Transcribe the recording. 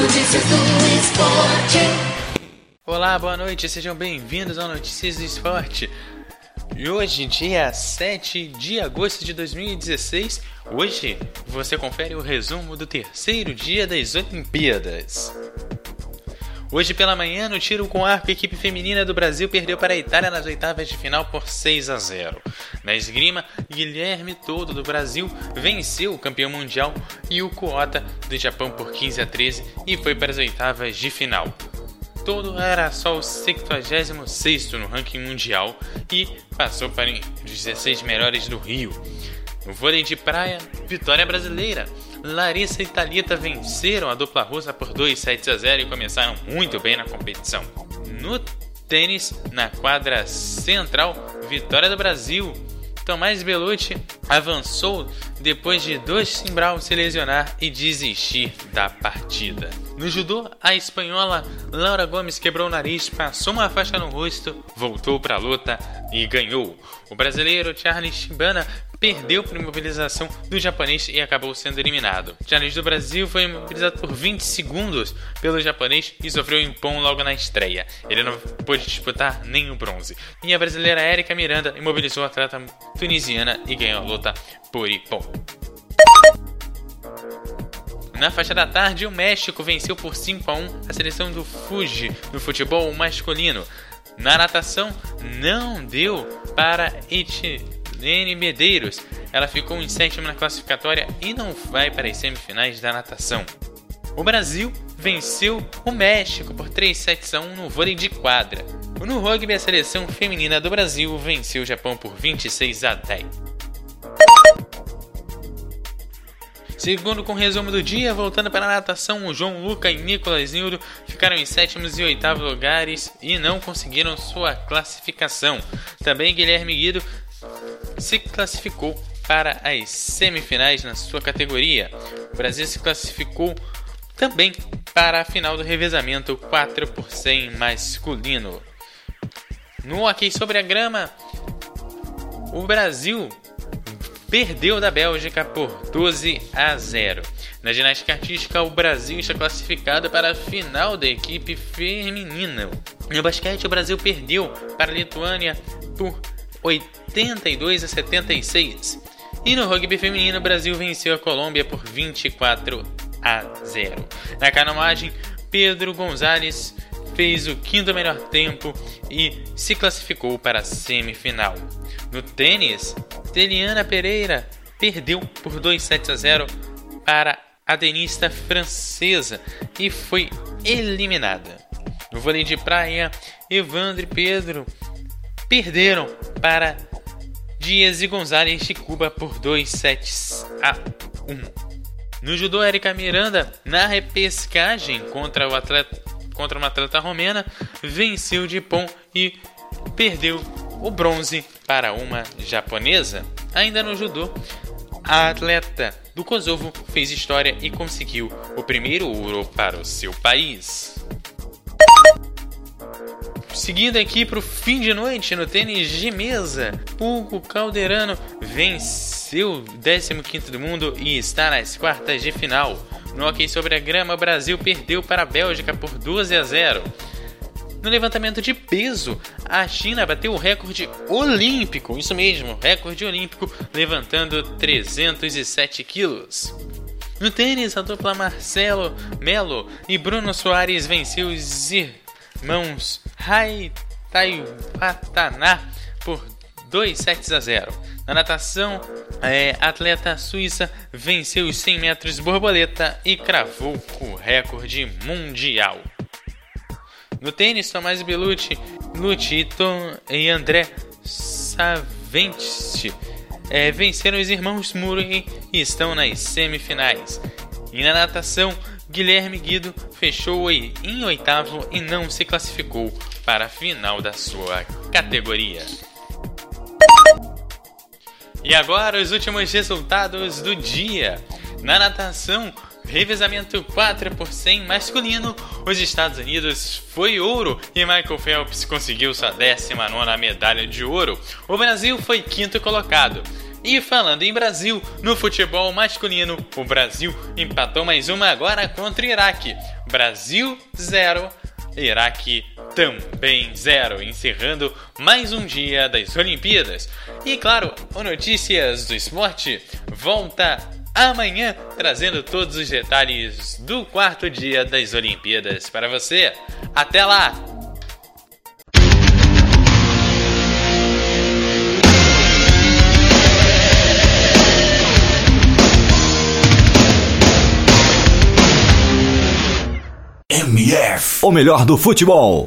Notícias do esporte. Olá, boa noite, sejam bem-vindos ao Notícias do Esporte. E hoje, dia 7 de agosto de 2016, hoje você confere o resumo do terceiro dia das Olimpíadas. Hoje pela manhã, no tiro com arco, a equipe feminina do Brasil perdeu para a Itália nas oitavas de final por 6 a 0. Na esgrima, Guilherme Todo do Brasil venceu o campeão mundial e o Kuota do Japão por 15 a 13 e foi para as oitavas de final. Todo era só o 66 no ranking mundial e passou para os 16 melhores do Rio. No vôlei de praia, vitória brasileira. Larissa e Thalita venceram a dupla russa por 2 sets a 0 e começaram muito bem na competição. No tênis, na quadra central, vitória do Brasil. Tomás Belucci avançou depois de dois Simbral se lesionar e desistir da partida. No judô, a espanhola Laura Gomes quebrou o nariz, passou uma faixa no rosto, voltou para a luta e ganhou. O brasileiro Charles Shibana perdeu por imobilização do japonês e acabou sendo eliminado. Charles do Brasil foi imobilizado por 20 segundos pelo japonês e sofreu impom logo na estreia. Ele não pôde disputar nem o bronze. E a brasileira Erika Miranda imobilizou a atleta tunisiana e ganhou a luta por impom. Na faixa da tarde, o México venceu por 5 a 1 a seleção do Fuji no futebol masculino. Na natação, não deu para Etilene Medeiros. Ela ficou em sétimo na classificatória e não vai para as semifinais da natação. O Brasil venceu o México por 3 sets a 1 no vôlei de quadra. No rugby, a seleção feminina do Brasil venceu o Japão por 26 a 10. Segundo com o resumo do dia, voltando para a natação, o João Luca e Nicolas Nildo ficaram em sétimos e oitavos lugares e não conseguiram sua classificação. Também Guilherme Guido se classificou para as semifinais na sua categoria. O Brasil se classificou também para a final do revezamento 4 por 100 masculino. No hockey sobre a grama, o Brasil perdeu da Bélgica por 12 a 0. Na ginástica artística, o Brasil está classificado para a final da equipe feminina. No basquete, o Brasil perdeu para a Lituânia por 82 a 76. E no rugby feminino, o Brasil venceu a Colômbia por 24 a 0. Na canoagem, Pedro Gonzalez fez o quinto melhor tempo e se classificou para a semifinal. No tênis, Teliana Pereira perdeu por 2 sets a 0 para a tenista francesa e foi eliminada. No vôlei de praia, Evandro e Pedro perderam para Dias e Gonzalez de Cuba por 2 sets a 1. No judô, Erika Miranda, na repescagem contra, o atleta, contra uma atleta romena, venceu de pom e perdeu o bronze para uma japonesa. Ainda no judô, a atleta do Kosovo fez história e conseguiu o primeiro ouro para o seu país. Seguindo aqui para o fim de noite no tênis de mesa, Hugo Calderano venceu o 15 do mundo e está nas quartas de final. No hockey sobre a grama, o Brasil perdeu para a Bélgica por 12 a 0. No levantamento de peso, a China bateu o recorde olímpico, isso mesmo, recorde olímpico, levantando 307 quilos. No tênis, a dupla Marcelo Melo e Bruno Soares venceu os irmãos Hai Taiwataná por 2 sets a 0. Na natação, é, atleta suíça venceu os 100 metros borboleta e cravou o recorde mundial. No tênis, Tomás Belucci, Tom e André Saventi é, venceram os irmãos Murray e estão nas semifinais. E na natação, Guilherme Guido fechou em oitavo e não se classificou para a final da sua categoria. E agora os últimos resultados do dia. Na natação, Revezamento 4 por 100 masculino, os Estados Unidos foi ouro e Michael Phelps conseguiu sua 19 medalha de ouro. O Brasil foi quinto colocado. E falando em Brasil, no futebol masculino, o Brasil empatou mais uma agora contra o Iraque. Brasil 0, Iraque também 0, encerrando mais um dia das Olimpíadas. E claro, o Notícias do Esporte volta amanhã trazendo todos os detalhes do quarto dia das Olimpíadas para você. Até lá! O melhor do futebol.